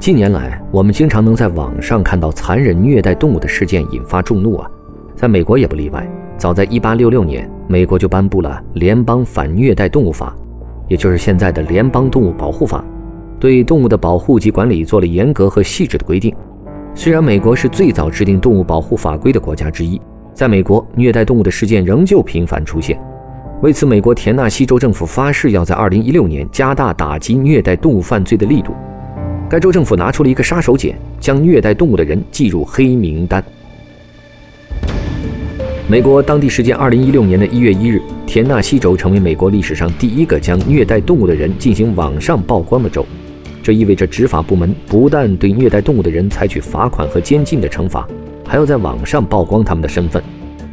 近年来，我们经常能在网上看到残忍虐待动物的事件，引发众怒啊。在美国也不例外。早在1866年，美国就颁布了《联邦反虐待动物法》，也就是现在的《联邦动物保护法》，对动物的保护及管理做了严格和细致的规定。虽然美国是最早制定动物保护法规的国家之一。在美国，虐待动物的事件仍旧频繁出现。为此，美国田纳西州政府发誓要在2016年加大打击虐待动物犯罪的力度。该州政府拿出了一个杀手锏，将虐待动物的人记入黑名单。美国当地时间2016年的一月一日，田纳西州成为美国历史上第一个将虐待动物的人进行网上曝光的州。这意味着执法部门不但对虐待动物的人采取罚款和监禁的惩罚。还要在网上曝光他们的身份。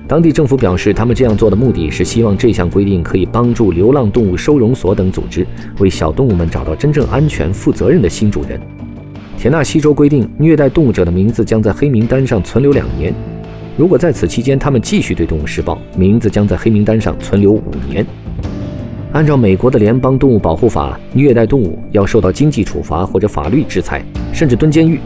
当地政府表示，他们这样做的目的是希望这项规定可以帮助流浪动物收容所等组织为小动物们找到真正安全、负责任的新主人。田纳西州规定，虐待动物者的名字将在黑名单上存留两年。如果在此期间他们继续对动物施暴，名字将在黑名单上存留五年。按照美国的联邦动物保护法，虐待动物要受到经济处罚或者法律制裁，甚至蹲监狱。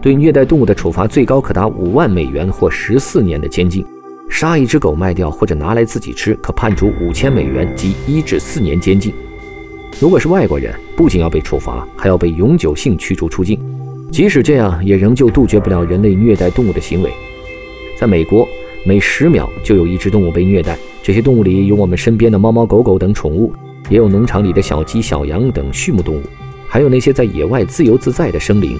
对虐待动物的处罚最高可达五万美元或十四年的监禁；杀一只狗卖掉或者拿来自己吃，可判处五千美元及一至四年监禁。如果是外国人，不仅要被处罚，还要被永久性驱逐出境。即使这样，也仍旧杜绝不了人类虐待动物的行为。在美国，每十秒就有一只动物被虐待。这些动物里有我们身边的猫猫狗狗等宠物，也有农场里的小鸡、小羊等畜牧动物，还有那些在野外自由自在的生灵。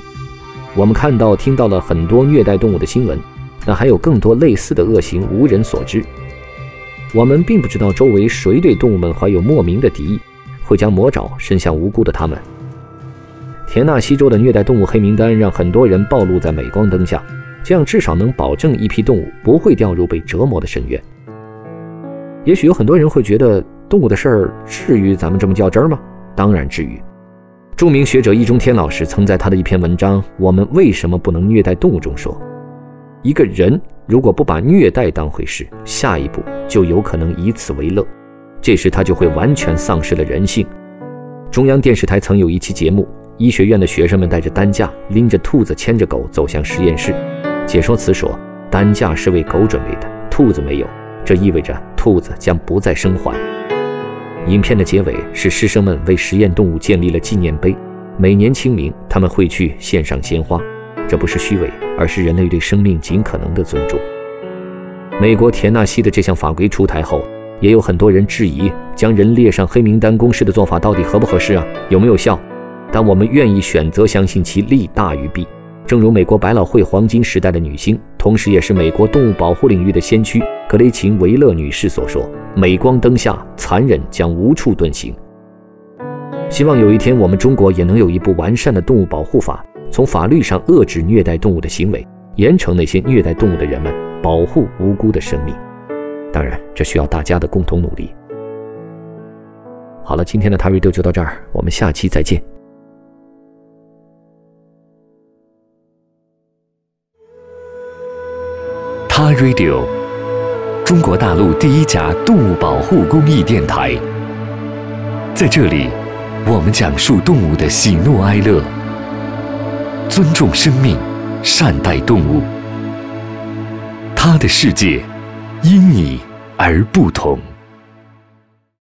我们看到、听到了很多虐待动物的新闻，但还有更多类似的恶行无人所知。我们并不知道周围谁对动物们怀有莫名的敌意，会将魔爪伸向无辜的他们。田纳西州的虐待动物黑名单让很多人暴露在镁光灯下，这样至少能保证一批动物不会掉入被折磨的深渊。也许有很多人会觉得，动物的事儿至于咱们这么较真儿吗？当然至于。著名学者易中天老师曾在他的一篇文章《我们为什么不能虐待动物》中说：“一个人如果不把虐待当回事，下一步就有可能以此为乐，这时他就会完全丧失了人性。”中央电视台曾有一期节目，医学院的学生们带着担架，拎着兔子，牵着狗走向实验室。解说词说：“担架是为狗准备的，兔子没有，这意味着兔子将不再生还。”影片的结尾是师生们为实验动物建立了纪念碑，每年清明他们会去献上鲜花，这不是虚伪，而是人类对生命尽可能的尊重。美国田纳西的这项法规出台后，也有很多人质疑将人列上黑名单公示的做法到底合不合适啊，有没有效？但我们愿意选择相信其利大于弊。正如美国百老汇黄金时代的女星，同时也是美国动物保护领域的先驱格雷琴·维勒女士所说。镁光灯下，残忍将无处遁形。希望有一天，我们中国也能有一部完善的动物保护法，从法律上遏制虐待动物的行为，严惩那些虐待动物的人们，保护无辜的生命。当然，这需要大家的共同努力。好了，今天的 Radio 就到这儿，我们下期再见。他 Radio。中国大陆第一家动物保护公益电台，在这里，我们讲述动物的喜怒哀乐，尊重生命，善待动物。它的世界因你而不同。